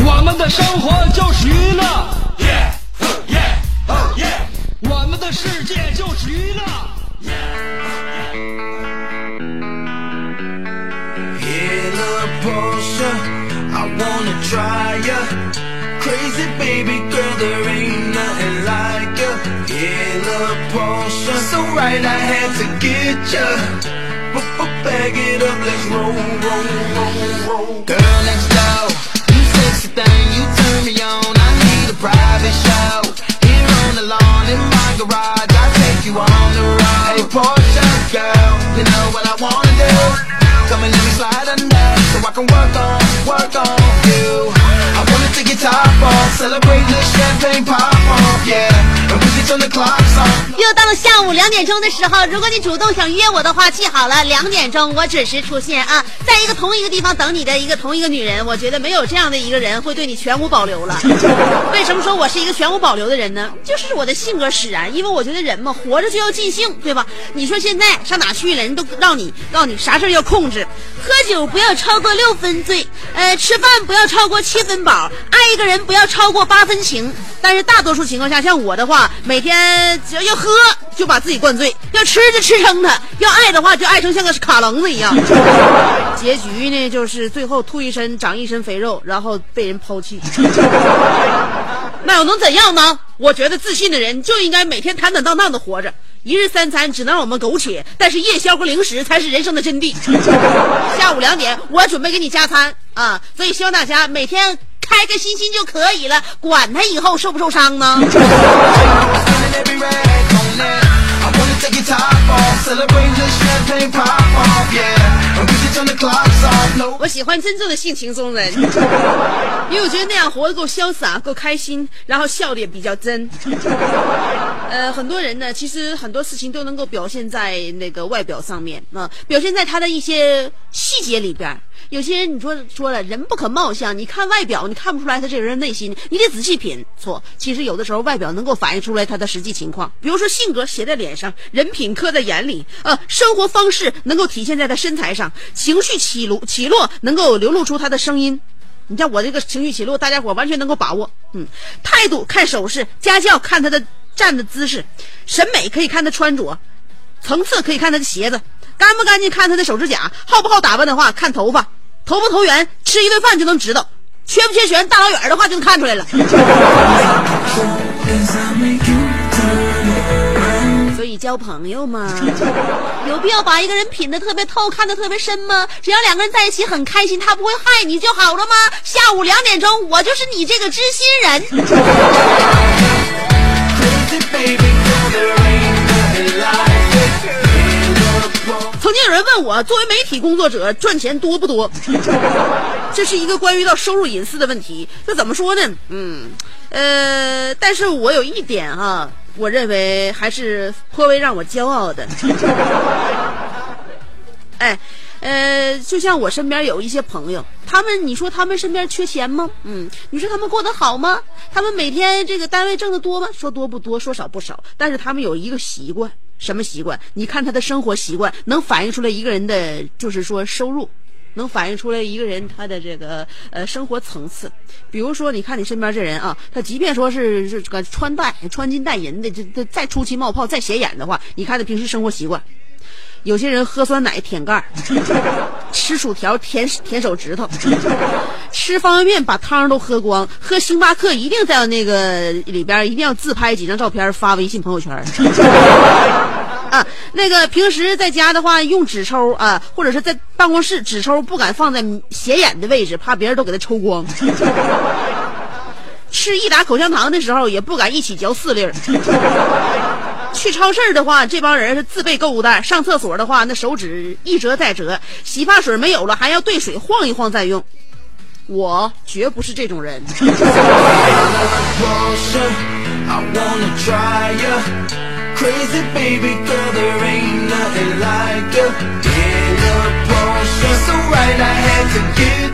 我们的生活就是娱乐，我们的世界就是娱乐。 Yellow Porsche, I wanna try ya. Crazy baby girl, there ain't nothing like ya. Yellow Porsche, so right I had to get ya. Bag it up, let's roll, roll, roll, roll. Girl next door, you sexy thing, you turn me on. I need a private show. Here on the lawn in my garage, I take you on the road. Hey Porsche girl, you know what I wanna do. Come and let me slide under, so I can work on, work on you. I wanna take your top off, celebrate the champagne pop off, yeah. And we can turn the clocks on. 又到了下午两点钟的时候，如果你主动想约我的话，记好了，两点钟我准时出现啊，在一个同一个地方等你的一个同一个女人，我觉得没有这样的一个人会对你全无保留了。为什么说我是一个全无保留的人呢？就是我的性格使然，因为我觉得人嘛，活着就要尽兴，对吧？你说现在上哪去了，人都让你告诉你啥事儿要控制，喝酒不要超过六分醉，呃，吃饭不要超过七分饱，爱一个人不要超过八分情。但是大多数情况下，像我的话，每天只要要喝就把自己灌醉，要吃就吃撑他，要爱的话就爱成像个卡棱子一样。结局呢，就是最后吐一身长一身肥肉，然后被人抛弃。那又能怎样呢？我觉得自信的人就应该每天坦坦荡荡的活着，一日三餐只能让我们苟且，但是夜宵和零食才是人生的真谛。下午两点，我准备给你加餐啊，所以希望大家每天开开心心就可以了管他以后受不受伤呢？我喜欢真正的性情中人。因为我觉得那样活得够潇洒够开心然后笑的也比较真。呃很多人呢其实很多事情都能够表现在那个外表上面啊表现在他的一些细节里边有些人你说说了，人不可貌相，你看外表你看不出来他这个人内心，你得仔细品。错，其实有的时候外表能够反映出来他的实际情况，比如说性格写在脸上，人品刻在眼里，呃，生活方式能够体现在他身材上，情绪起落起落能够流露出他的声音。你像我这个情绪起落，大家伙完全能够把握。嗯，态度看手势，家教看他的站的姿势，审美可以看他穿着，层次可以看他的鞋子，干不干净看他的手指甲，好不好打扮的话看头发，投不投缘，吃一顿饭就能知道，缺不缺钱，大老远的话就能看出来了。所以交朋友嘛，有必要把一个人品的特别透，看得特别深吗？只要两个人在一起很开心，他不会害你就好了吗？下午两点钟，我就是你这个知心人。曾经有人问我，作为媒体工作者赚钱多不多？这是一个关于到收入隐私的问题。这怎么说呢？嗯，呃，但是我有一点哈、我认为还是颇为让我骄傲的。哎，呃，就像我身边有一些朋友，他们你说他们身边缺钱吗？嗯，你说他们过得好吗？他们每天这个单位挣得多吗？说多不多，说少不少，但是他们有一个习惯，什么习惯？你看他的生活习惯，能反映出来一个人的，就是说收入。能反映出来一个人他的这个呃生活层次，比如说，你看你身边这人啊，他即便说是是这个穿戴穿金戴银的，这这再出奇冒泡再显眼的话，你看他平时生活习惯，有些人喝酸奶舔盖儿，吃薯条舔舔手指头，吃方便面把汤都喝光，喝星巴克一定在那个里边一定要自拍几张照片发微信朋友圈。啊，那个平时在家的话用纸抽啊，或者是在办公室纸抽不敢放在显眼的位置，怕别人都给他抽光。吃一打口香糖的时候也不敢一起嚼四粒儿。去超市的话，这帮人是自备购物袋；上厕所的话，那手指一折再折；洗发水没有了，还要兑水晃一晃再用。我绝不是这种人。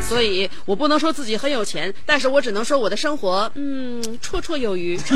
所以我不能说自己很有钱，但是我只能说我的生活，嗯，绰绰有余。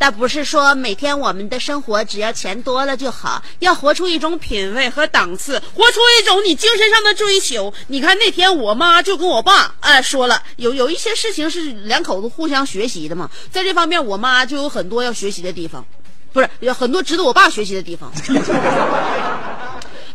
但不是说每天我们的生活只要钱多了就好，要活出一种品味和档次，活出一种你精神上的追求。你看那天我妈就跟我爸哎说了，有有一些事情是两口子互相学习的嘛，在这方面我妈就有很多要学习的地方，不是有很多值得我爸学习的地方。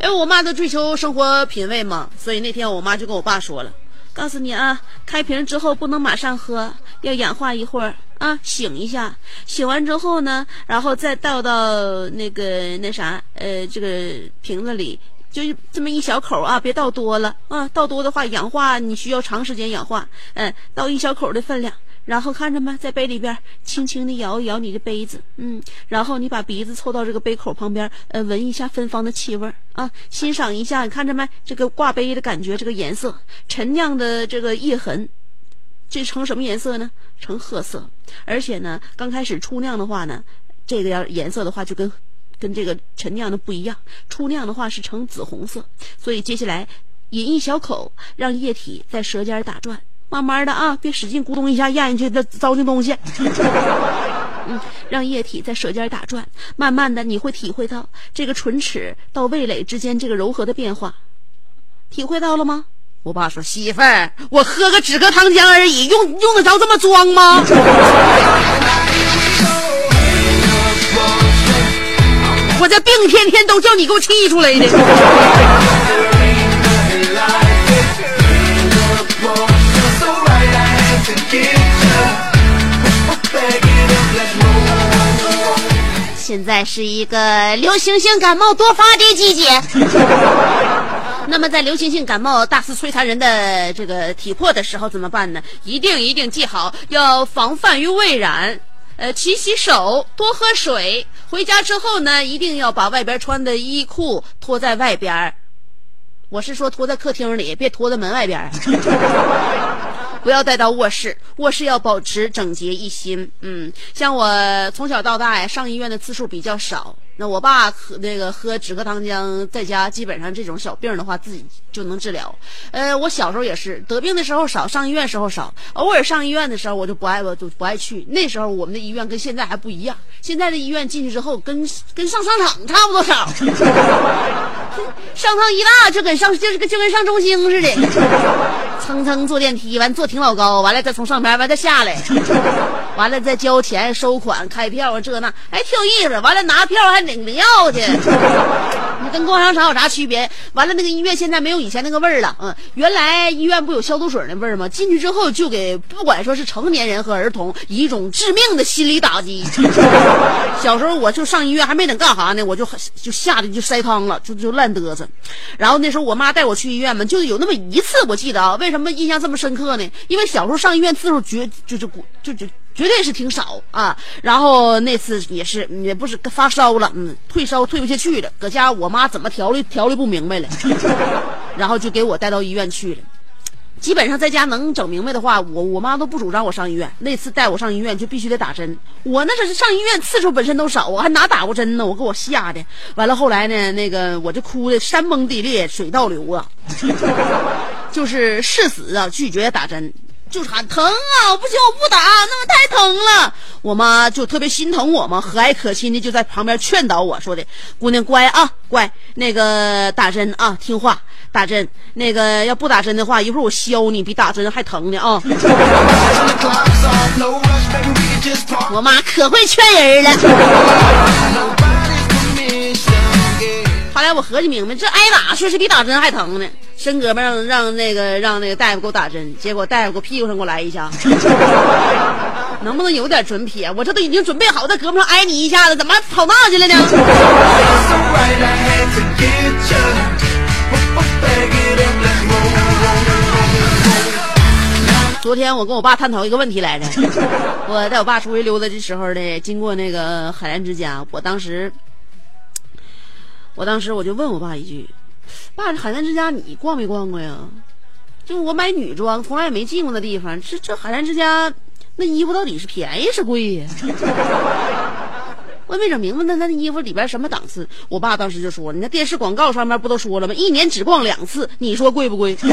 因为我妈都追求生活品味嘛，所以那天我妈就跟我爸说了，告诉你啊，开瓶之后不能马上喝，要氧化一会儿啊，醒一下，醒完之后呢，然后再倒到那个那啥，呃，这个瓶子里。就这么一小口啊，别倒多了啊，倒多的话氧化你需要长时间氧化，嗯，倒一小口的分量，然后看着没，在杯里边轻轻的摇一摇你的杯子，嗯，然后你把鼻子凑到这个杯口旁边，呃，闻一下芬芳的气味儿啊，欣赏一下，你看着没，这个挂杯的感觉，这个颜色，陈酿的这个液痕，这呈什么颜色呢？呈褐色，而且呢，刚开始初酿的话呢，这个要颜色的话就跟跟这个陈酿的不一样，初酿的话是呈紫红色，所以接下来饮一小口，让液体在舌尖打转，慢慢的啊，别使劲咕咚一下咽进去，这糟践东西。嗯，让液体在舌尖打转，慢慢的你会体会到这个唇齿到味蕾之间这个柔和的变化，体会到了吗？我爸说：“媳妇儿，我喝个止咳糖浆而已，用用得着这么装吗？”我这病天天都叫你给我气出来的。现在是一个流行性感冒多发的季节。那么在流行性感冒大肆摧残人的这个体魄的时候怎么办呢？一定一定记好，要防范于未然。呃，勤洗手，多喝水。回家之后呢，一定要把外边穿的衣裤脱在外边。我是说脱在客厅里，别脱在门外边。不要带到卧室，卧室要保持整洁一新。嗯，像我从小到大呀，上医院的次数比较少。那我爸喝那个喝止咳糖浆，在家基本上这种小病的话，自己就能治疗。呃，我小时候也是得病的时候少，上医院时候少，偶尔上医院的时候我就不爱我就不爱去。那时候我们的医院跟现在还不一样，现在的医院进去之后跟跟上商场差不多少，上趟医大就跟上就是跟就跟上中兴似的。蹭蹭坐电梯，完坐挺老高，完了再从上边完再下来，完了再交钱收款开票这那，哎挺有意思。完了拿票还领着药去，你跟逛商场有啥区别？完了那个医院现在没有以前那个味儿了，嗯，原来医院不有消毒水那味儿吗？进去之后就给不管说是成年人和儿童一种致命的心理打击。小时候我就上医院还没等干啥呢，我就就吓得就塞汤了，就就赖烂嘚瑟。然后那时候我妈带我去医院嘛，就有那么一次我记得啊，为什么印象这么深刻呢？因为小时候上医院次数绝就是就就绝对是挺少啊。然后那次也是也不是发烧了，嗯，退烧退不下去了，搁家我妈怎么调理调理不明白了，然后就给我带到医院去了。基本上在家能整明白的话，我我妈都不主张我上医院。那次带我上医院就必须得打针，我那是上医院次数本身都少，我还哪打过针呢？我给我吓的。完了后来呢，那个我就哭的山崩地裂，水倒流啊，就是誓死啊拒绝打针。就是喊疼啊！不行，我不打，那么太疼了。我妈就特别心疼我嘛，和蔼可亲的就在旁边劝导我说的：“姑娘乖啊，乖，那个打针啊，听话，打针。那个要不打针的话，一会儿我削你，比打针还疼呢啊！” 我妈可会劝人了。后来我合计明白，这挨打确实比打针还疼呢。伸胳膊让让那个让那个大夫给我打针，结果大夫给我屁股上给我来一下，能不能有点准撇？我这都已经准备好在胳膊上挨你一下子，怎么跑那去了呢？昨天我跟我爸探讨一个问题来着，我带我爸出去溜达的时候呢，经过那个海澜之家，我当时。我当时我就问我爸一句：“爸，这海澜之家你逛没逛过呀？就我买女装，从来也没进过那地方。这这海澜之家那衣服到底是便宜是贵呀？我也没整明白，那那衣服里边什么档次？”我爸当时就说：“你那电视广告上面不都说了吗？一年只逛两次，你说贵不贵？”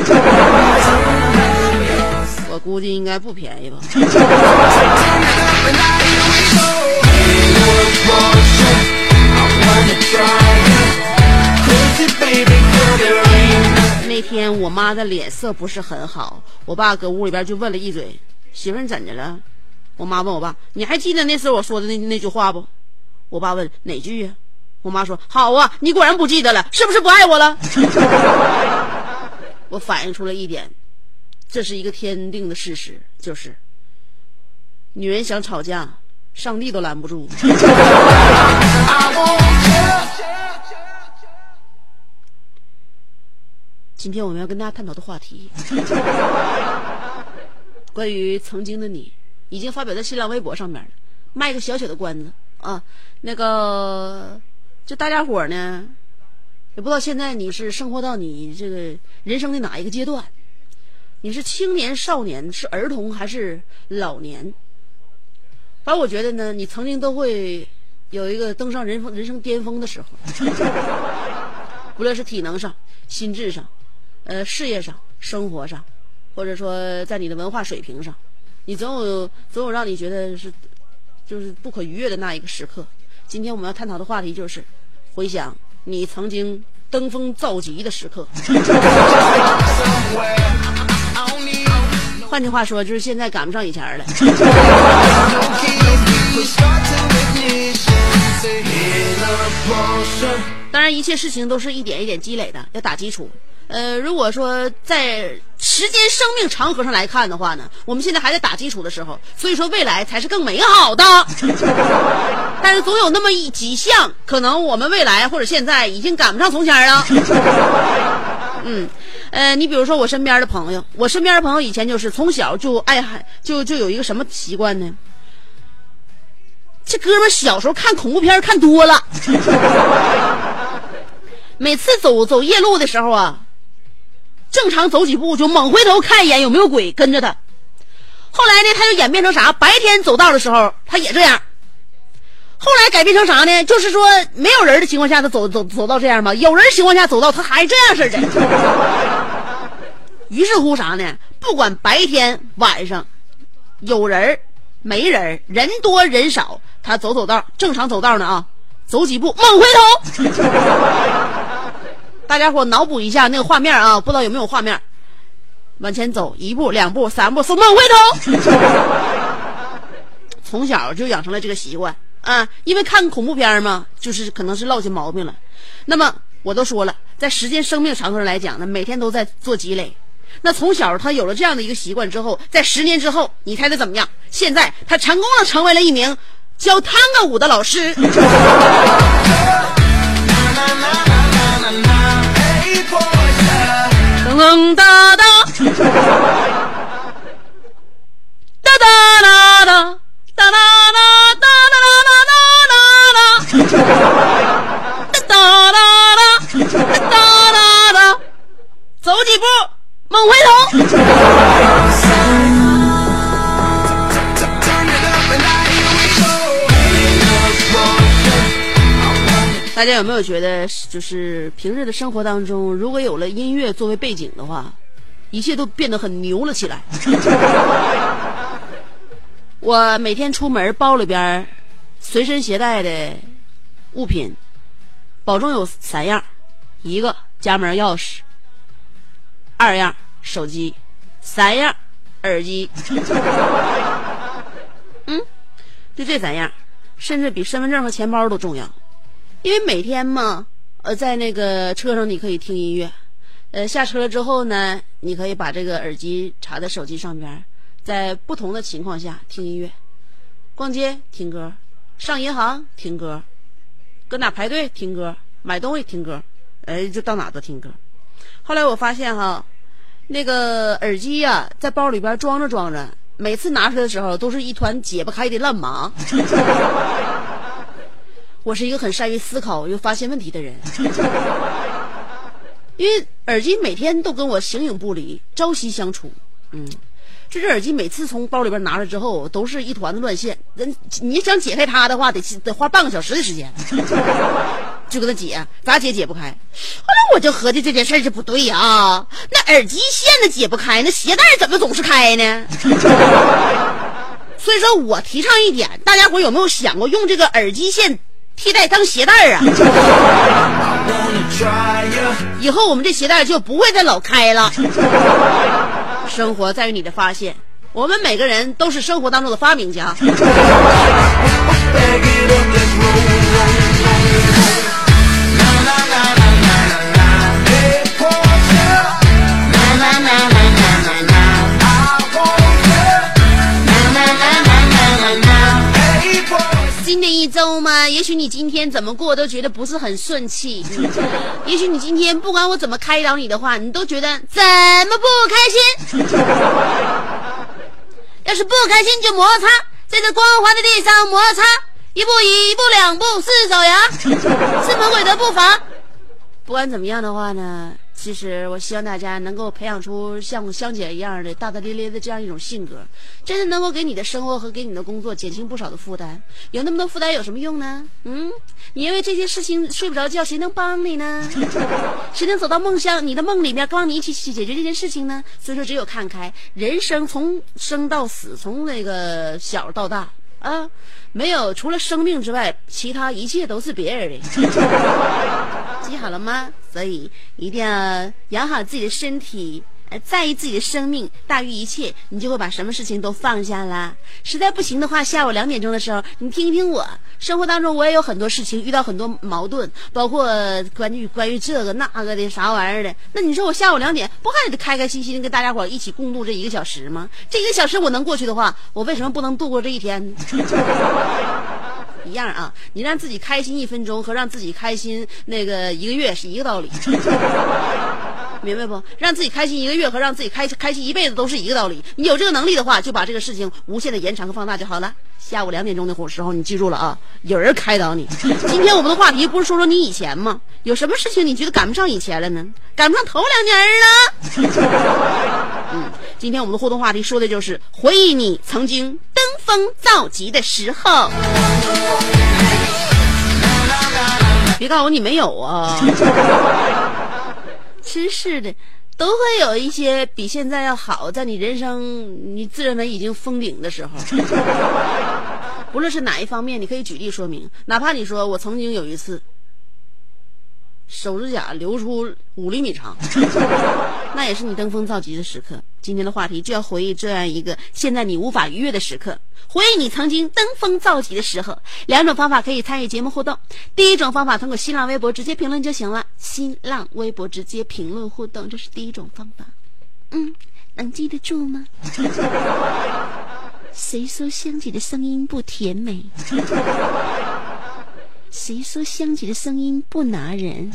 我估计应该不便宜吧。那天我妈的脸色不是很好，我爸搁屋里边就问了一嘴：“媳妇，你怎的了？”我妈问我爸：“你还记得那时候我说的那那句话不？”我爸问：“哪句呀？”我妈说：“好啊，你果然不记得了，是不是不爱我了？” 我反映出了一点，这是一个天定的事实，就是女人想吵架，上帝都拦不住。今天我们要跟大家探讨的话题，关于曾经的你，已经发表在新浪微博上面了。卖个小小的关子啊，那个，就大家伙呢，也不知道现在你是生活到你这个人生的哪一个阶段，你是青年、少年，是儿童还是老年？反正我觉得呢，你曾经都会有一个登上人人生巅峰的时候，无论是体能上、心智上。呃，事业上、生活上，或者说在你的文化水平上，你总有总有让你觉得是就是不可逾越的那一个时刻。今天我们要探讨的话题就是回想你曾经登峰造极的时刻。换句话说，就是现在赶不上以前了。当然，一切事情都是一点一点积累的，要打基础。呃，如果说在时间生命长河上来看的话呢，我们现在还在打基础的时候，所以说未来才是更美好的。但是总有那么一几项，可能我们未来或者现在已经赶不上从前了。嗯，呃，你比如说我身边的朋友，我身边的朋友以前就是从小就爱喊，就就有一个什么习惯呢？这哥们小时候看恐怖片看多了，每次走走夜路的时候啊。正常走几步就猛回头看一眼有没有鬼跟着他，后来呢他就演变成啥？白天走道的时候他也这样，后来改变成啥呢？就是说没有人的情况下他走走走到这样吗？有人情况下走到他还这样似的。于是乎啥呢？不管白天晚上，有人没人，人多人少，他走走道正常走道呢啊，走几步猛回头。大家伙脑补一下那个画面啊，不知道有没有画面？往前走一步、两步、三步，猛回头。从小就养成了这个习惯啊，因为看恐怖片嘛，就是可能是落下毛病了。那么我都说了，在时间生命长河上来讲呢，每天都在做积累。那从小他有了这样的一个习惯之后，在十年之后，你猜他怎么样？现在他成功的成为了一名教探戈舞的老师。噔哒哒，哒有没有觉得，就是平日的生活当中，如果有了音乐作为背景的话，一切都变得很牛了起来。我每天出门包里边随身携带的物品，保证有三样：一个家门钥匙，二样手机，三样耳机。嗯，就这三样，甚至比身份证和钱包都重要，因为每天嘛，呃，在那个车上你可以听音乐，呃，下车了之后呢，你可以把这个耳机插在手机上边。在不同的情况下听音乐，逛街听歌，上银行听歌，搁哪排队听歌，买东西听歌，哎，就到哪都听歌。后来我发现哈，那个耳机呀，在包里边装着装着，每次拿出来的时候都是一团解不开的烂麻。我是一个很善于思考又发现问题的人，因为耳机每天都跟我形影不离，朝夕相处，嗯。这只耳机每次从包里边拿出来之后，都是一团的乱线。人你想解开它的话，得得花半个小时的时间，就给它解，咋解解不开。后来我就合计这件事就不对啊，那耳机线都解不开，那鞋带怎么总是开呢？所以说我提倡一点，大家伙有没有想过用这个耳机线替代当鞋带啊？以后我们这鞋带就不会再老开了。生活在于你的发现，我们每个人都是生活当中的发明家。新的一周嘛，也许你今天怎么过都觉得不是很顺气，也许你今天不管我怎么开导你的话，你都觉得怎么不开心。要是不开心就摩擦，在这光滑的地上摩擦，一步一步两步四走呀，是魔鬼的步伐。不管怎么样的话呢。其实，我希望大家能够培养出像香姐一样的大大咧咧的这样一种性格，真的能够给你的生活和给你的工作减轻不少的负担。有那么多负担有什么用呢？嗯，你因为这些事情睡不着觉，谁能帮你呢？谁能走到梦乡你的梦里面，帮你一起去解决这件事情呢？所以说，只有看开，人生从生到死，从那个小到大啊，没有除了生命之外，其他一切都是别人的。记好了吗？所以一定要养好自己的身体，呃，在意自己的生命大于一切，你就会把什么事情都放下啦。实在不行的话，下午两点钟的时候，你听听我。生活当中我也有很多事情，遇到很多矛盾，包括关于关于这个那个的啥玩意儿的。那你说我下午两点不还得开开心心的跟大家伙一起共度这一个小时吗？这一个小时我能过去的话，我为什么不能度过这一天？一样啊，你让自己开心一分钟和让自己开心那个一个月是一个道理，明白不？让自己开心一个月和让自己开开心一辈子都是一个道理。你有这个能力的话，就把这个事情无限的延长和放大就好了。下午两点钟的时候，你记住了啊，有人开导你。今天我们的话题不是说说你以前吗？有什么事情你觉得赶不上以前了呢？赶不上头两年了。嗯，今天我们的互动话题说的就是回忆你曾经登造极的时候。别告诉我你没有啊！真是的，都会有一些比现在要好，在你人生你自认为已经封顶的时候。不论是哪一方面，你可以举例说明。哪怕你说我曾经有一次。手指甲留出五厘米长，那也是你登峰造极的时刻。今天的话题就要回忆这样一个现在你无法逾越的时刻，回忆你曾经登峰造极的时候。两种方法可以参与节目互动，第一种方法通过新浪微博直接评论就行了。新浪微博直接评论互动，这是第一种方法。嗯，能记得住吗？谁说香姐的声音不甜美？谁说香姐的声音不拿人？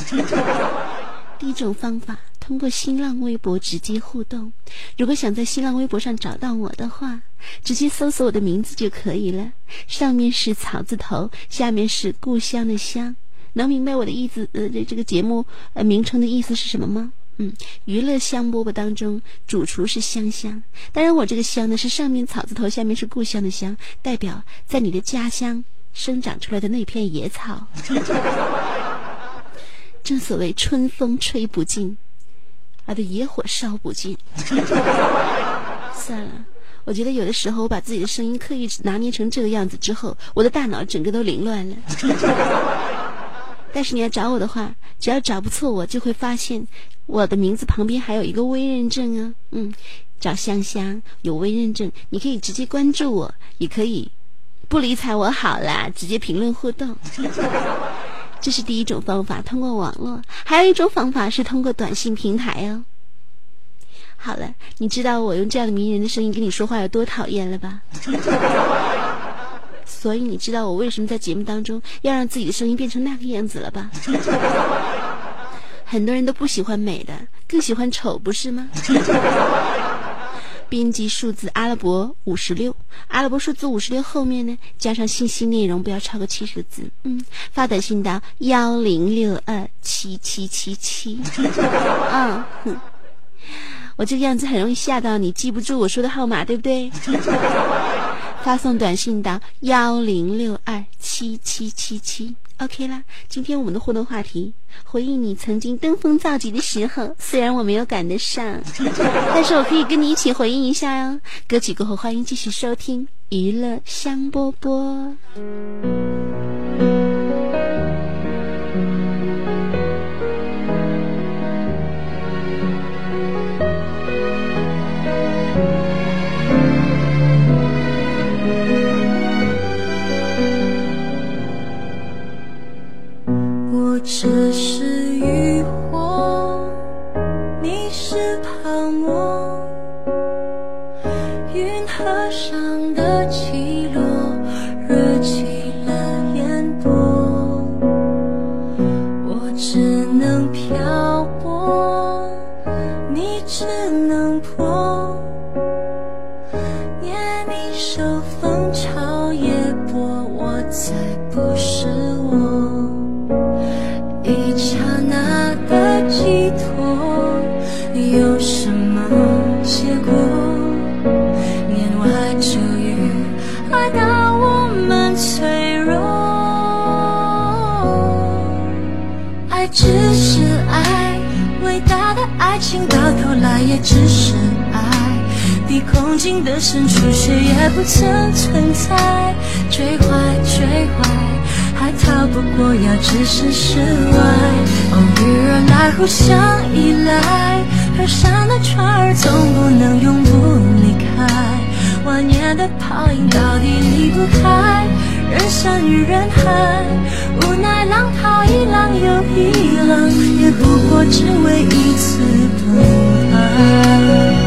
第一种方法，通过新浪微博直接互动。如果想在新浪微博上找到我的话，直接搜索我的名字就可以了。上面是草字头，下面是故乡的乡。能明白我的意思？呃，这这个节目呃名称的意思是什么吗？嗯，娱乐香饽饽当中，主厨是香香。当然，我这个香呢是上面草字头，下面是故乡的乡，代表在你的家乡。生长出来的那片野草，正所谓春风吹不尽，啊，对，野火烧不尽。算了，我觉得有的时候我把自己的声音刻意拿捏成这个样子之后，我的大脑整个都凌乱了。但是你要找我的话，只要找不错我，就会发现我的名字旁边还有一个微认证啊。嗯，找香香有微认证，你可以直接关注我，也可以不理睬我好啦，直接评论互动。这是第一种方法，通过网络；还有一种方法是通过短信平台哦。好了，你知道我用这样的迷人的声音跟你说话有多讨厌了吧？所以你知道我为什么在节目当中要让自己的声音变成那个样子了吧？很多人都不喜欢美的，更喜欢丑，不是吗？编辑数字阿拉伯五十六，阿拉伯数字五十六后面呢加上信息内容不要超过七十个字。嗯，发短信到幺零六二七七七七。嗯，我这个样子很容易吓到你，记不住我说的号码，对不对？发送短信到幺零六二七七七七，OK 啦。今天我们的互动话题，回忆你曾经登峰造极的时候，虽然我没有赶得上，但是我可以跟你一起回忆一下哟。歌曲过后，欢迎继续收听娱乐香饽饽。这是爱情到头来也只是爱。比空境的深处，谁也不曾存在。追怀，追怀。还逃不过要置身事外，偶遇而来，互相依赖。河上的船儿总不能永不离开，万年的泡影到底离不开人山与人海。无奈浪淘一浪又一浪，也不过只为一次澎湃。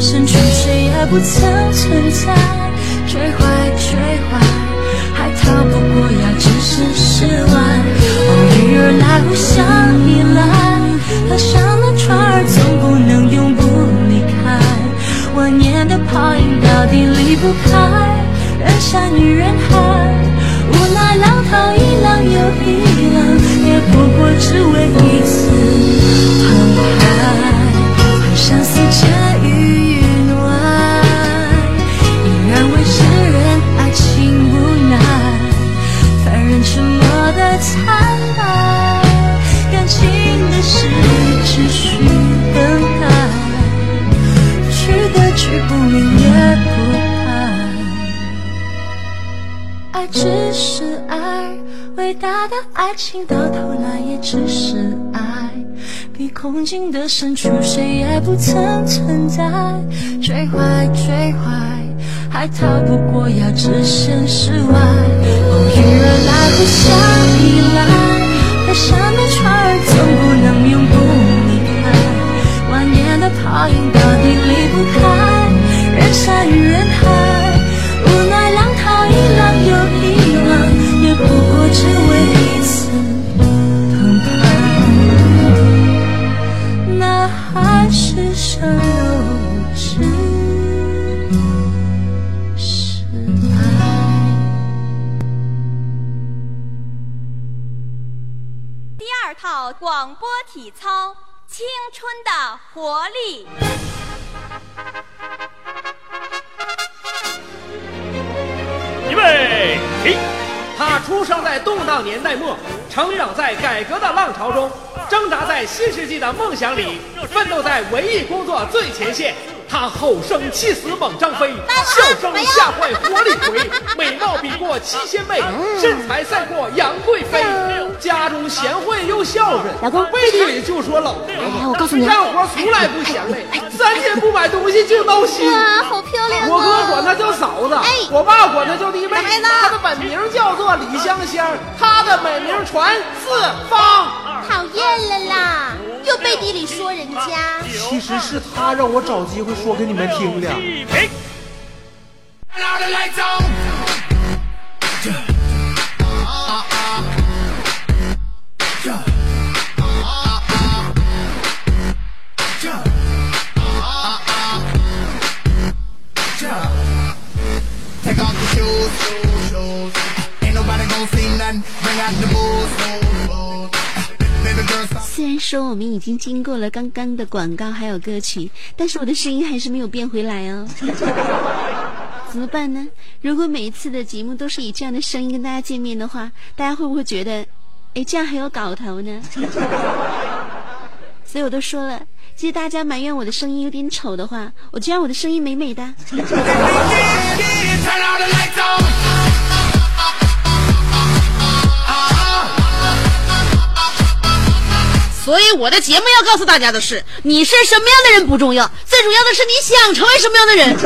深处，谁也不曾存在。追怀，追怀。还逃不过要置身事外，偶遇而来，互相依赖。河上的船儿总不能永不离开，万年的泡影到底离不开人山与人海。无奈浪淘一浪又一浪，情到头来也只是爱。比空境的深处，谁也不曾存在。追怀，追怀。还逃不过要置身事外，偶遇而来，互相依赖。河上的船儿总不能永不离开，万年的泡影到底离不开人山与人海。套广播体操，青春的活力。预备起！他出生在动荡年代末，成长在改革的浪潮中，挣扎在新世纪的梦想里，奋斗在文艺工作最前线。他吼声气死猛张飞，笑声吓坏活李逵，美貌比过七仙妹，身材赛过杨贵妃。家中贤惠又孝顺，老公背地里就说老婆。哎，我告诉你，干活从来不嫌累，三天不买东西就闹心。哇，好漂亮啊！我哥管她叫嫂子，哎我爸管她叫弟妹。她的本名叫做李香香，她的美名传四方。讨厌了啦，又背地里说人家。其实是他让我找机会说给你们听的。虽然说我们已经经过了刚刚的广告还有歌曲，但是我的声音还是没有变回来哦。怎么办呢？如果每一次的节目都是以这样的声音跟大家见面的话，大家会不会觉得，哎，这样很有搞头呢？所以我都说了，其实大家埋怨我的声音有点丑的话，我就让我的声音美美的。Turn out the lights on. 所以我的节目要告诉大家的是，你是什么样的人不重要，最重要的是你想成为什么样的人。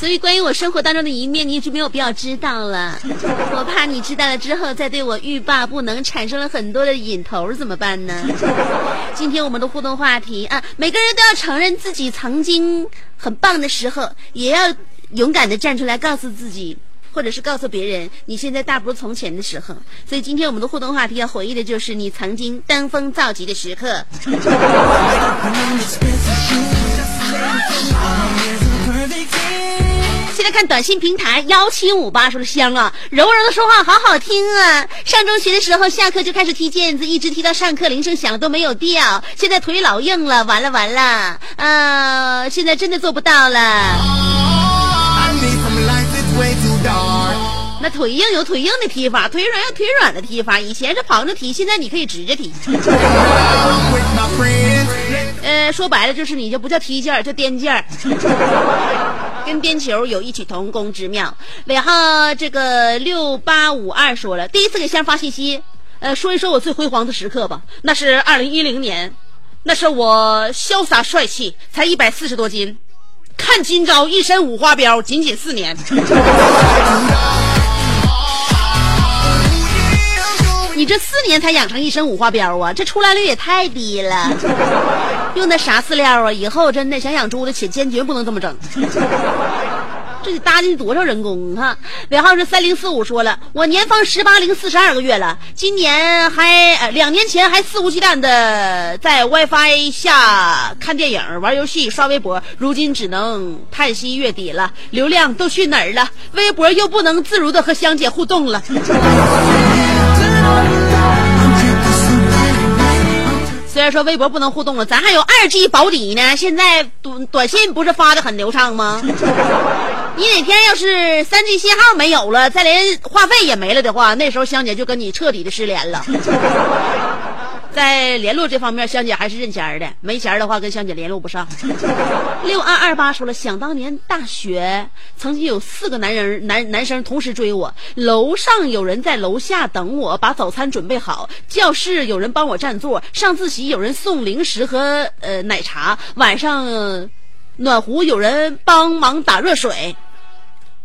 所以关于我生活当中的一面，你就没有必要知道了。我怕你知道了之后，再对我欲罢不能，产生了很多的瘾头，怎么办呢？今天我们的互动话题啊，每个人都要承认自己曾经很棒的时候，也要勇敢的站出来，告诉自己。或者是告诉别人，你现在大不如从前的时候。所以今天我们的互动话题要回忆的就是你曾经登峰造极的时刻。看短信平台幺七五八说的香啊，柔柔的说话好好听啊。上中学的时候，下课就开始踢毽子，一直踢到上课铃声响了都没有掉。现在腿老硬了，完了完了，呃，现在真的做不到了。I need some lights, it's way too dark. 那腿硬有腿硬的踢法，腿软有腿软的踢法。以前是旁着踢，现在你可以直着踢。呃，说白了就是你就不叫踢毽儿，叫颠毽儿，跟边球有异曲同工之妙。尾号这个六八五二说了，第一次给香发信息，呃，说一说我最辉煌的时刻吧。那是二零一零年，那是我潇洒帅气，才一百四十多斤，看今朝一身五花膘，仅仅四年。你这四年才养成一身五花膘啊，这出栏率也太低了。用的啥饲料啊？以后真的想养猪的，且坚决不能这么整。这得搭进去多少人工哈？尾号是三零四五说了，我年方十八零四十二个月了，今年还两年前还肆无忌惮的在 WiFi 下看电影、玩游戏、刷微博，如今只能叹息月底了，流量都去哪儿了？微博又不能自如的和香姐互动了。虽然说微博不能互动了，咱还有二 G 保底呢。现在短短信不是发的很流畅吗？你哪天要是三 G 信号没有了，再连话费也没了的话，那时候香姐就跟你彻底的失联了。在联络这方面，香姐还是认钱的，没钱的话跟香姐联络不上。六二二八说了，想当年大学曾经有四个男人男男生同时追我，楼上有人在楼下等我，把早餐准备好，教室有人帮我占座，上自习有人送零食和呃奶茶，晚上、暖壶有人帮忙打热水。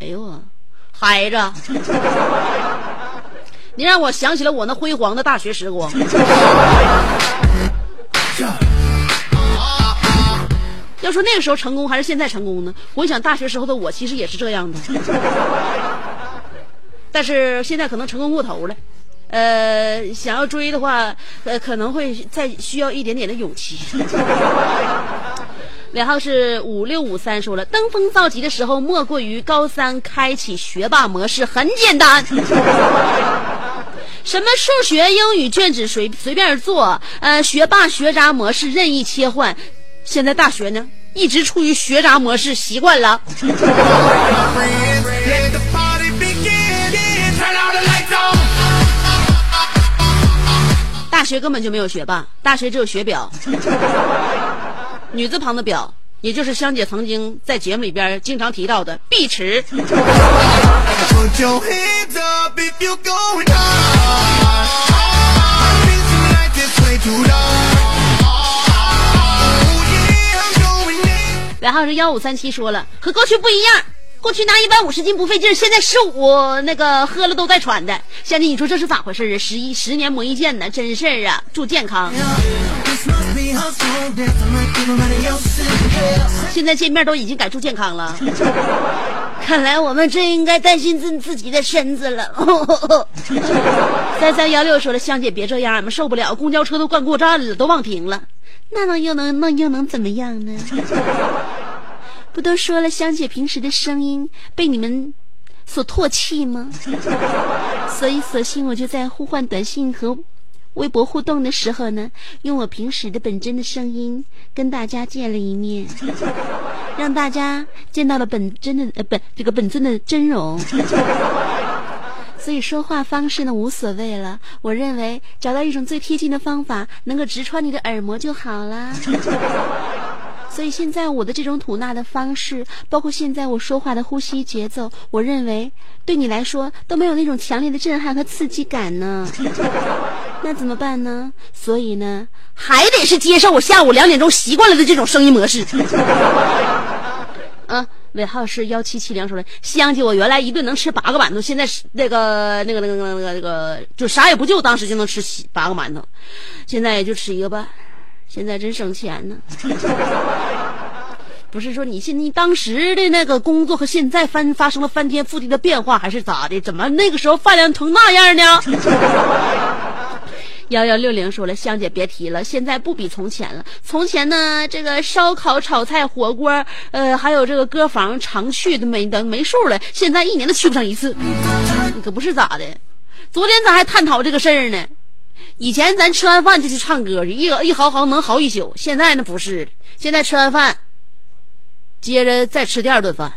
哎呦我，孩子。你让我想起了我那辉煌的大学时光。要说那个时候成功还是现在成功呢？回想大学时候的我，其实也是这样的，但是现在可能成功过头了。呃，想要追的话，呃，可能会再需要一点点的勇气。尾号是五六五三说了，登峰造极的时候，莫过于高三开启学霸模式，很简单。什么数学、英语卷子随随便做，呃，学霸、学渣模式任意切换。现在大学呢，一直处于学渣模式，习惯了。大学根本就没有学霸，大学只有学婊，女字旁的表，也就是香姐曾经在节目里边经常提到的碧池。Oh. 尾号是幺五三七说了，和过去不一样。过去拿一百五十斤不费劲，现在十五那个喝了都在喘的。香姐，你说这是咋回事啊？十一十年磨一剑呢，真事儿啊！祝健康。现在见面都已经改祝健康了。看来我们真应该担心自自己的身子了。三三幺六说了，香姐别这样，俺们受不了，公交车都灌过站了，都忘停了。那能又能那又能怎么样呢？不都说了，香姐平时的声音被你们所唾弃吗？所以索性我就在互换短信和微博互动的时候呢，用我平时的本真的声音跟大家见了一面。让大家见到了本真的呃本这个本尊的真容。所以说话方式呢无所谓了，我认为找到一种最贴近的方法，能够直穿你的耳膜就好啦。所以现在我的这种吐纳的方式，包括现在我说话的呼吸节奏，我认为对你来说都没有那种强烈的震撼和刺激感呢。那怎么办呢？所以呢，还得是接受我下午两点钟习惯了的这种声音模式。啊，尾号是幺七七零说的，香姐，我原来一顿能吃八个馒头，现在是那个那个那个那个那个那个，就啥也不就，当时就能吃七八个馒头，现在也就吃一个半，现在真省钱呢。不是说你现你当时的那个工作和现在翻发生了翻天覆地的变化，还是咋的？怎么那个时候饭量成那样呢？幺幺六零说了，香姐别提了，现在不比从前了。从前呢，这个烧烤、炒菜、火锅，呃，还有这个歌房，常去的没等没数了。现在一年都去不上一次，你可不是咋的？昨天咱还探讨这个事儿呢。以前咱吃完饭就去唱歌去，一一嚎嚎能嚎一宿。现在呢不是，现在吃完饭，接着再吃第二顿饭，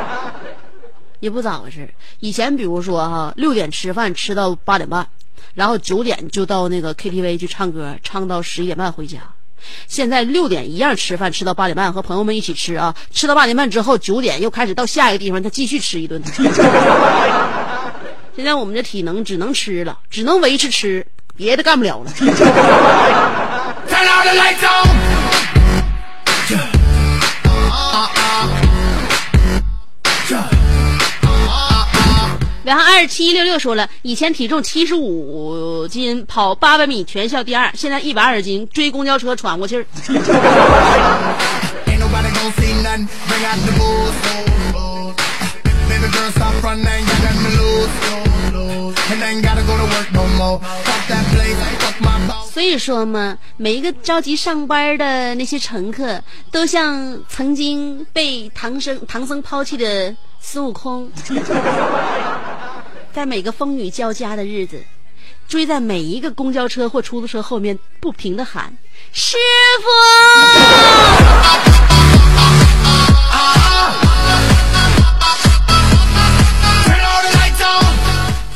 也不咋回事。以前比如说哈，六点吃饭吃到八点半。然后九点就到那个 KTV 去唱歌，唱到十一点半回家。现在六点一样吃饭，吃到八点半，和朋友们一起吃啊，吃到八点半之后，九点又开始到下一个地方，他继续吃一顿。现在我们这体能只能吃了，只能维持吃，别的干不了了。然后二七六六说了以前体重七十五斤跑八百米全校第二现在一百二十斤追公交车喘过气儿。所以说嘛每一个着急上班的那些乘客都像曾经被唐僧唐僧抛弃的孙悟空。在每个风雨交加的日子，追在每一个公交车或出租车后面，不停的喊：“师傅！”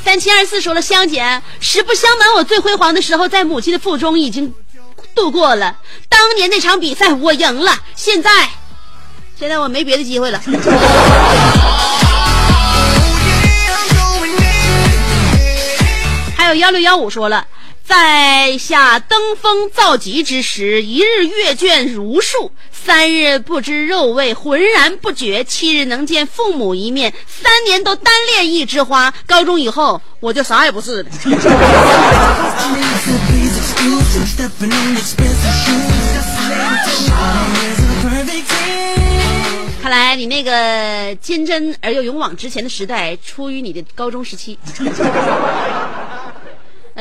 三七二四说了，香姐，实不相瞒，我最辉煌的时候在母亲的腹中已经度过了。当年那场比赛我赢了，现在，现在我没别的机会了。有幺六幺五说了，在下登峰造极之时，一日阅卷如数，三日不知肉味，浑然不觉；七日能见父母一面，三年都单恋一枝花。高中以后，我就啥也不是了。看来你那个坚贞而又勇往直前的时代，出于你的高中时期。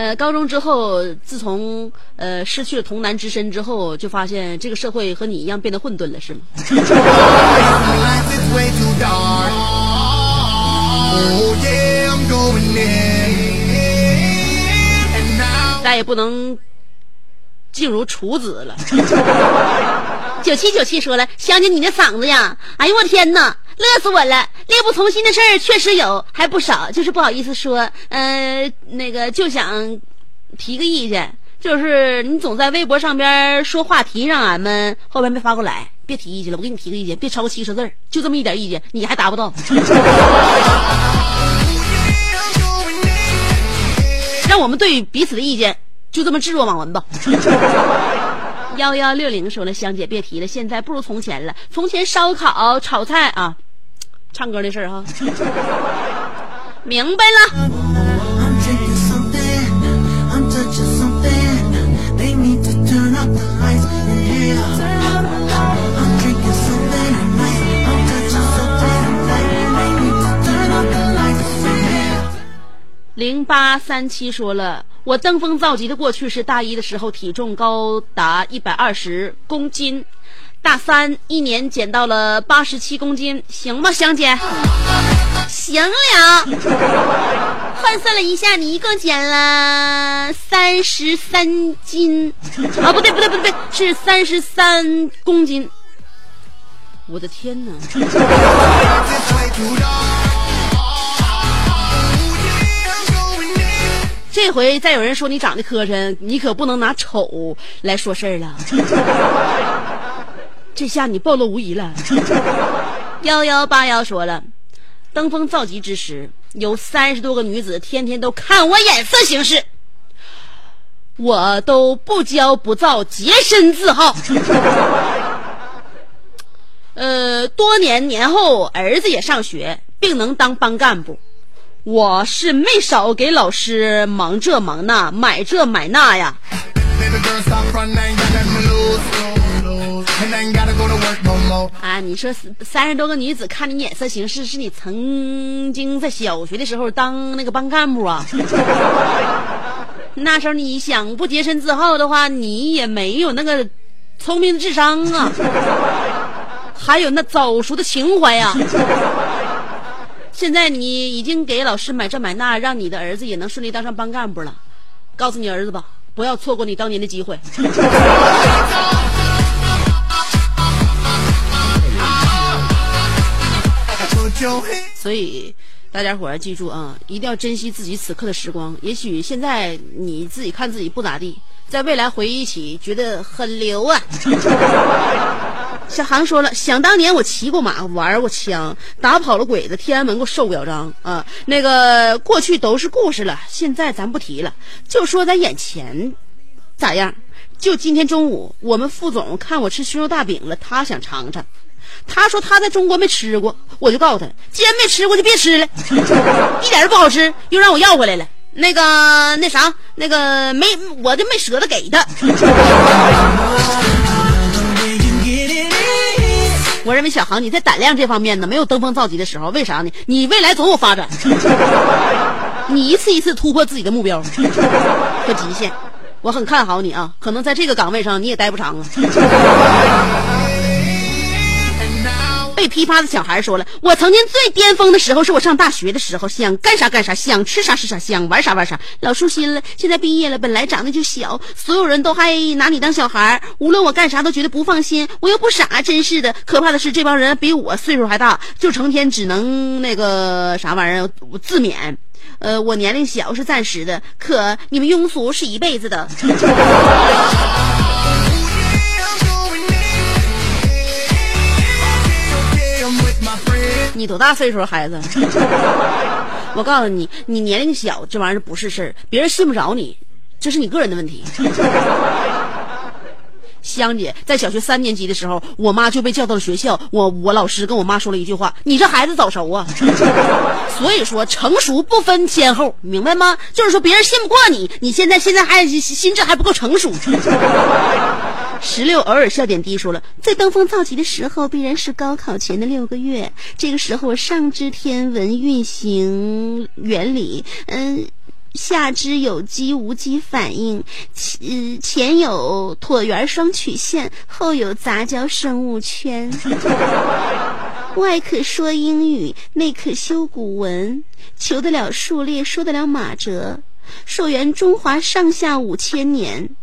呃，高中之后，自从呃失去了童男之身之后，就发现这个社会和你一样变得混沌了，是吗？再也不能静如处子了。九七九七说了，香姐你的嗓子呀，哎呦我天哪，乐死我了！力不从心的事儿确实有，还不少，就是不好意思说。呃，那个就想提个意见，就是你总在微博上边说话题，让俺们后边没发过来，别提意见了。我给你提个意见，别超过七十字，就这么一点意见，你还达不到。让我们对彼此的意见就这么置若罔闻吧。幺幺六零说了，香姐别提了，现在不如从前了。从前烧烤、炒菜啊，唱歌的事儿哈 明白了。零八三七说了我登峰造极的过去是大一的时候体重高达一百二十公斤。大三一年减到了八十七公斤，行吗，香姐？行了，换算了一下，你一共减了三十三斤啊，不对不对不对，是三十三公斤。我的天哪！这回再有人说你长得磕碜，你可不能拿丑来说事儿了。这下你暴露无遗了。幺幺八幺说了，登峰造极之时，有三十多个女子天天都看我眼色行事，我都不骄不躁，洁身自好。呃，多年年后，儿子也上学，并能当班干部。我是没少给老师忙这忙那，买这买那呀。啊，你说三十多个女子看你眼色行事，是你曾经在小学的时候当那个班干部啊？那时候你想不洁身自好的话，你也没有那个聪明的智商啊，还有那早熟的情怀呀、现在你已经给老师买这买那，让你的儿子也能顺利当上班干部了。告诉你儿子吧，不要错过你当年的机会。所以大家伙儿记住啊，一定要珍惜自己此刻的时光。也许现在你自己看自己不咋地，在未来回忆起觉得很牛啊。小航说了，想当年我骑过马，玩过枪，打跑了鬼子，天安门给我受表彰啊！那个过去都是故事了，现在咱不提了，就说咱眼前咋样？就今天中午，我们副总看我吃熏肉大饼了，他想尝尝。他说他在中国没吃过，我就告诉他，既然没吃过就别吃了，一点都不好吃，又让我要回来了。那个那啥，那个没，我就没舍得给他。我认为小航你在胆量这方面呢，没有登峰造极的时候，为啥呢？你未来总有发展，你一次一次突破自己的目标和极限，我很看好你啊！可能在这个岗位上你也待不长啊。被批发的小孩说了：“我曾经最巅峰的时候是我上大学的时候，想干啥干啥，想吃啥吃啥，想玩啥玩啥，老舒心了。现在毕业了，本来长得就小，所有人都还拿你当小孩，无论我干啥都觉得不放心。我又不傻，真是的。可怕的是这帮人比我岁数还大，就成天只能那个啥玩意儿自勉。呃，我年龄小是暂时的，可你们庸俗是一辈子的。”你多大岁数，孩子？我告诉你，你年龄小，这玩意儿不是事儿，别人信不着你，这是你个人的问题。香姐在小学三年级的时候，我妈就被叫到了学校，我我老师跟我妈说了一句话：“你这孩子早熟啊。”所以说，成熟不分先后，明白吗？就是说，别人信不过你，你现在现在还心智还不够成熟。十六偶尔笑点低说了，在登峰造极的时候，必然是高考前的六个月。这个时候，上知天文运行原理，嗯，下肢有机无机反应，嗯前有椭圆双曲线，后有杂交生物圈。外可说英语，内可修古文，求得了数列，说得了马哲，溯源中华上下五千年，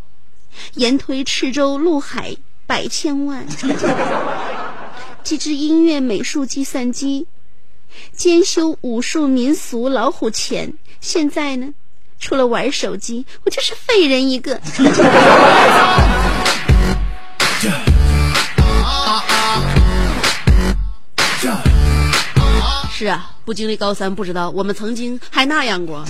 延推赤州陆海百千万。既知音乐、美术、计算机，兼修武术、民俗、老虎钳。现在呢，除了玩手机，我就是废人一个。是啊，不经历高三不知道，我们曾经还那样过。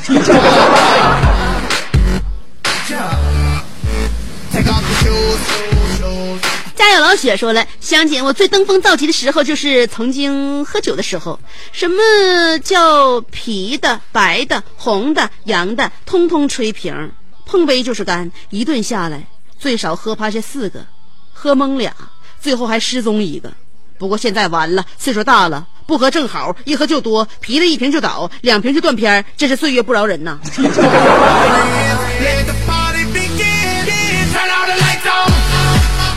家有老雪说了，香姐，我最登峰造极的时候就是曾经喝酒的时候。什么叫啤的、白的、红的、洋的，通通吹瓶，碰杯就是干，一顿下来最少喝趴下四个，喝懵俩，最后还失踪一个。不过现在完了，岁数大了，不喝正好，一喝就多，啤的一瓶就倒，两瓶就断片，真是岁月不饶人呐。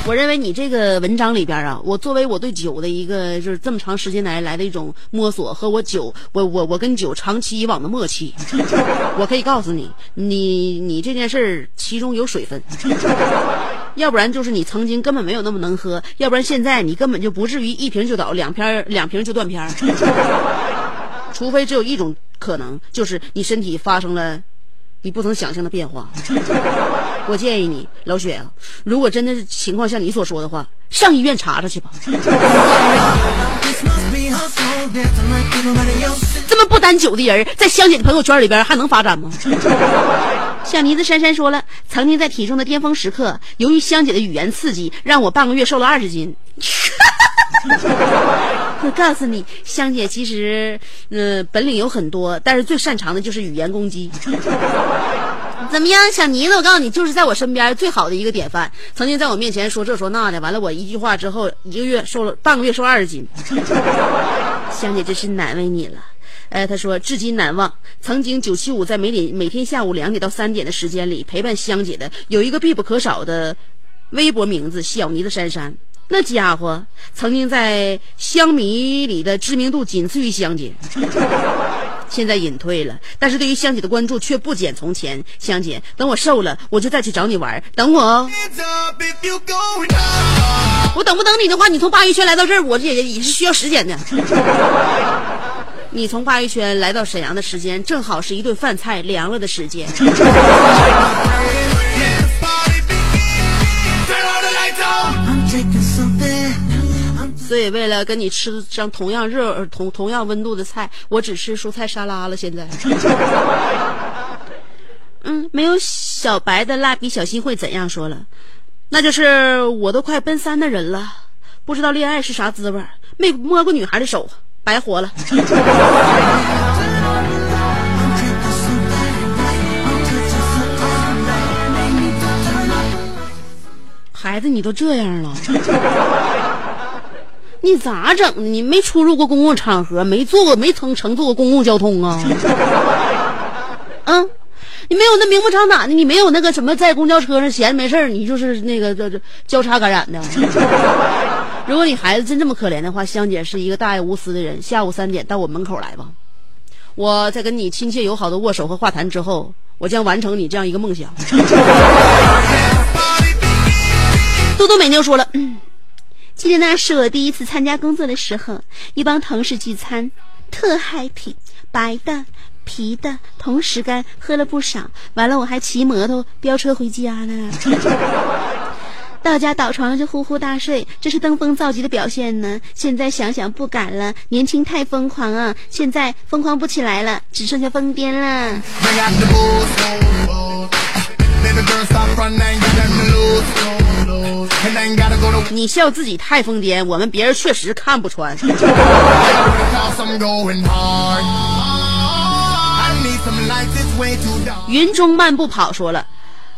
我认为你这个文章里边啊，我作为我对酒的一个就是这么长时间来来的一种摸索和我酒，我我我跟酒长期以往的默契，我可以告诉你，你你这件事儿其中有水分，要不然就是你曾经根本没有那么能喝，要不然现在你根本就不至于一瓶就倒，两瓶两瓶就断片儿，除非只有一种可能，就是你身体发生了。你不曾想象的变化，我建议你老雪啊，如果真的是情况像你所说的话，上医院查查去吧。这么不单酒的人，在香姐的朋友圈里边还能发展吗？小妮子珊珊说了，曾经在体重的巅峰时刻，由于香姐的语言刺激，让我半个月瘦了二十斤。我告诉你，香姐其实，嗯，本领有很多，但是最擅长的就是语言攻击。怎么样，小妮子？我告诉你，就是在我身边最好的一个典范。曾经在我面前说这说那的，完了我一句话之后，一个月瘦了半个月瘦二十斤。香姐真是难为你了。哎，她说至今难忘。曾经九七五在每点每天下午两点到三点的时间里陪伴香姐的，有一个必不可少的微博名字小妮子珊珊。那家伙曾经在香迷里的知名度仅次于香姐，现在隐退了，但是对于香姐的关注却不减从前。香姐，等我瘦了，我就再去找你玩，等我哦。我等不等你的话，你从鲅鱼圈来到这儿，我也也是需要时间的。你从鲅鱼圈来到沈阳的时间，正好是一顿饭菜凉了的时间。所以，为了跟你吃上同样热、同同样温度的菜，我只吃蔬菜沙拉了。现在，嗯，没有小白的蜡笔小新会怎样说了？那就是我都快奔三的人了，不知道恋爱是啥滋味，没摸过女孩的手，白活了。孩子，你都这样了。你咋整？你没出入过公共场合，没坐过，没乘乘坐过公共交通啊？嗯，你没有那明目张胆的，你没有那个什么在公交车上闲着没事你就是那个这这交叉感染的。如果你孩子真这么可怜的话，香姐是一个大爱无私的人。下午三点到我门口来吧，我在跟你亲切友好的握手和话谈之后，我将完成你这样一个梦想。嘟嘟美妞说了。记得那是我第一次参加工作的时候，一帮同事聚餐，特 happy，白的、啤的同时干，喝了不少。完了，我还骑摩托飙车回家呢。到家倒床上就呼呼大睡，这是登峰造极的表现呢。现在想想不敢了，年轻太疯狂啊！现在疯狂不起来了，只剩下疯癫了。你笑自己太疯癫，我们别人确实看不穿。云中漫步跑说了，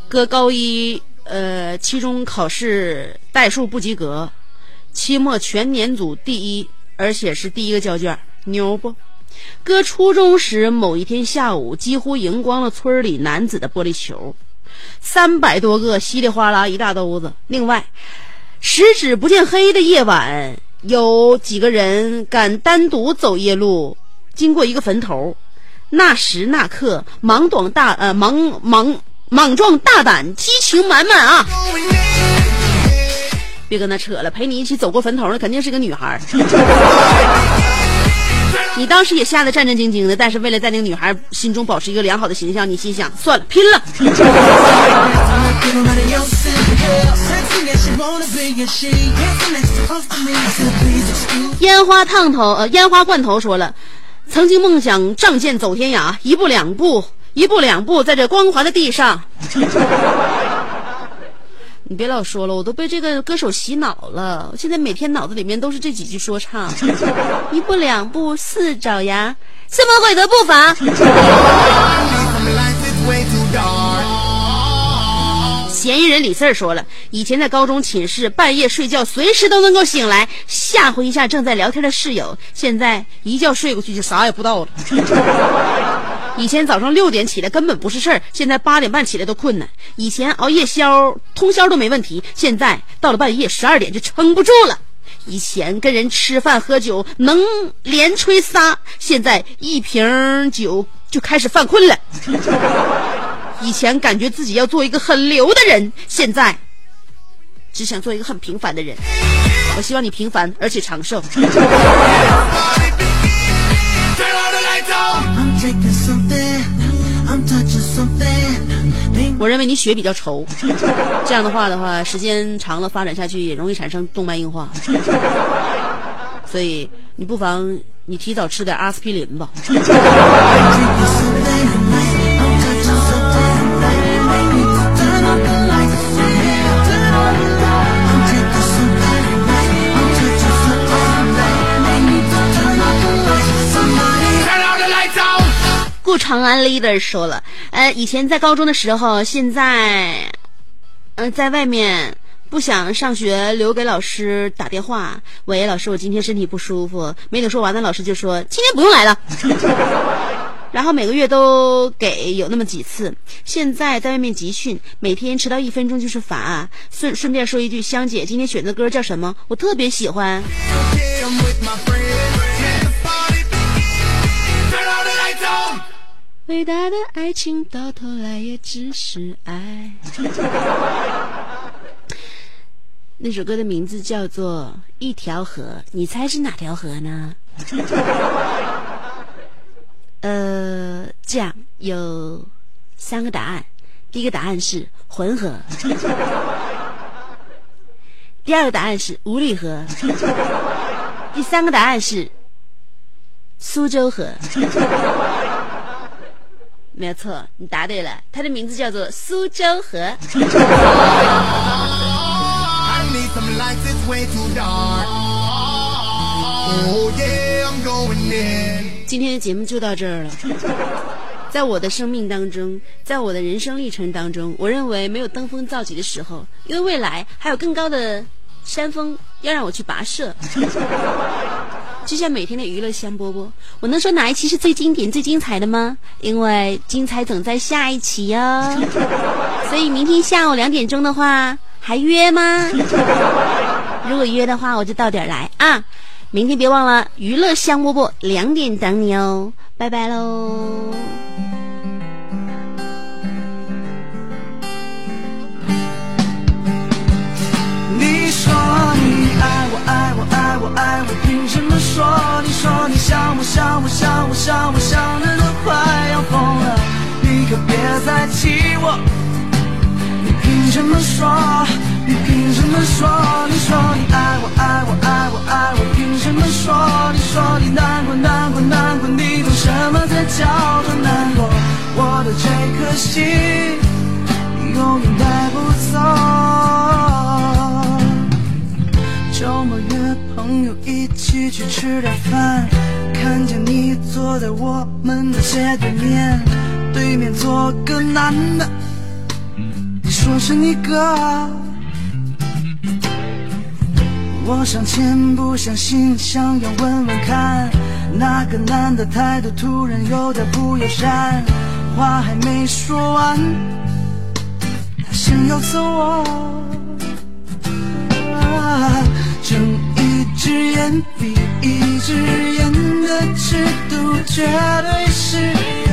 哥高一呃期中考试代数不及格，期末全年组第一，而且是第一个交卷，牛不？哥初中时某一天下午，几乎赢光了村里男子的玻璃球，三百多个，稀里哗啦一大兜子。另外，十指不见黑的夜晚，有几个人敢单独走夜路，经过一个坟头，那时那刻，莽撞大呃莽莽莽撞大胆，激情满满啊！别跟他扯了，陪你一起走过坟头的肯定是个女孩。你当时也吓得战战兢兢的，但是为了在那个女孩心中保持一个良好的形象，你心想算了，拼了。烟花烫头呃，烟花罐头说了，曾经梦想仗剑走天涯，一步两步，一步两步，在这光滑的地上。你别老说了，我都被这个歌手洗脑了。我现在每天脑子里面都是这几句说唱：一步两步四爪牙，什么鬼的步伐？嫌疑人李四儿说了，以前在高中寝室半夜睡觉，随时都能够醒来吓唬一下正在聊天的室友，现在一觉睡过去就啥也不知道了。以前早上六点起来根本不是事儿，现在八点半起来都困难。以前熬夜宵通宵都没问题，现在到了半夜十二点就撑不住了。以前跟人吃饭喝酒能连吹仨，现在一瓶酒就开始犯困了。以前感觉自己要做一个很牛的人，现在只想做一个很平凡的人。我希望你平凡而且长寿。我认为你血比较稠，这样的话的话，时间长了发展下去也容易产生动脉硬化，所以你不妨你提早吃点阿司匹林吧。顾长安 leader 说了，呃，以前在高中的时候，现在，嗯、在外面不想上学，留给老师打电话，喂，老师，我今天身体不舒服。没等说完呢，老师就说今天不用来了。然后每个月都给有那么几次。现在在外面集训，每天迟到一分钟就是罚。顺顺便说一句，香姐今天选的歌叫什么？我特别喜欢。伟大的爱情到头来也只是爱。那首歌的名字叫做《一条河》，你猜是哪条河呢？呃，这样有三个答案，第一个答案是浑河，第二个答案是五里河，第三个答案是苏州河。没有错，你答对了，它的名字叫做苏州河。今天的节目就到这儿了。在我的生命当中，在我的人生历程当中，我认为没有登峰造极的时候，因为未来还有更高的山峰要让我去跋涉。就像每天的娱乐香饽饽，我能说哪一期是最经典、最精彩的吗？因为精彩总在下一期哟。所以明天下午两点钟的话，还约吗？如果约的话，我就到点来啊。明天别忘了娱乐香饽饽两点等你哦，拜拜喽。说？你说你想我想我想我想我想的都快要疯了，你可别再气我。你凭什么说？你凭什么说？你说你爱我爱我爱我爱我，凭什么说？你说你难过难过难过，你懂什么才叫做难过？我的这颗心，你永远带不走。周末约朋友一一起去吃点饭，看见你坐在我们的斜对面，对面坐个男的，你说是你哥。我想签不相信，想要问问看，那个男的态度突然有点不友善，话还没说完，他先要走我。啊睁一只眼比一只眼的尺度绝对是，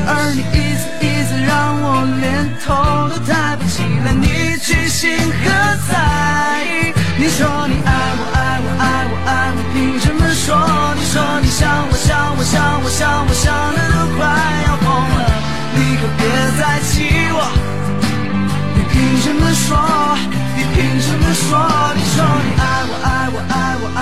而你一次一次让我连头都抬不起来，你居心何在？你说你爱我爱我爱我爱我，凭什么说？你说你想我想我想我想我想的都快要疯了，你可别再气我，你凭什么说？你凭什么说？你说你爱我爱我爱我爱我。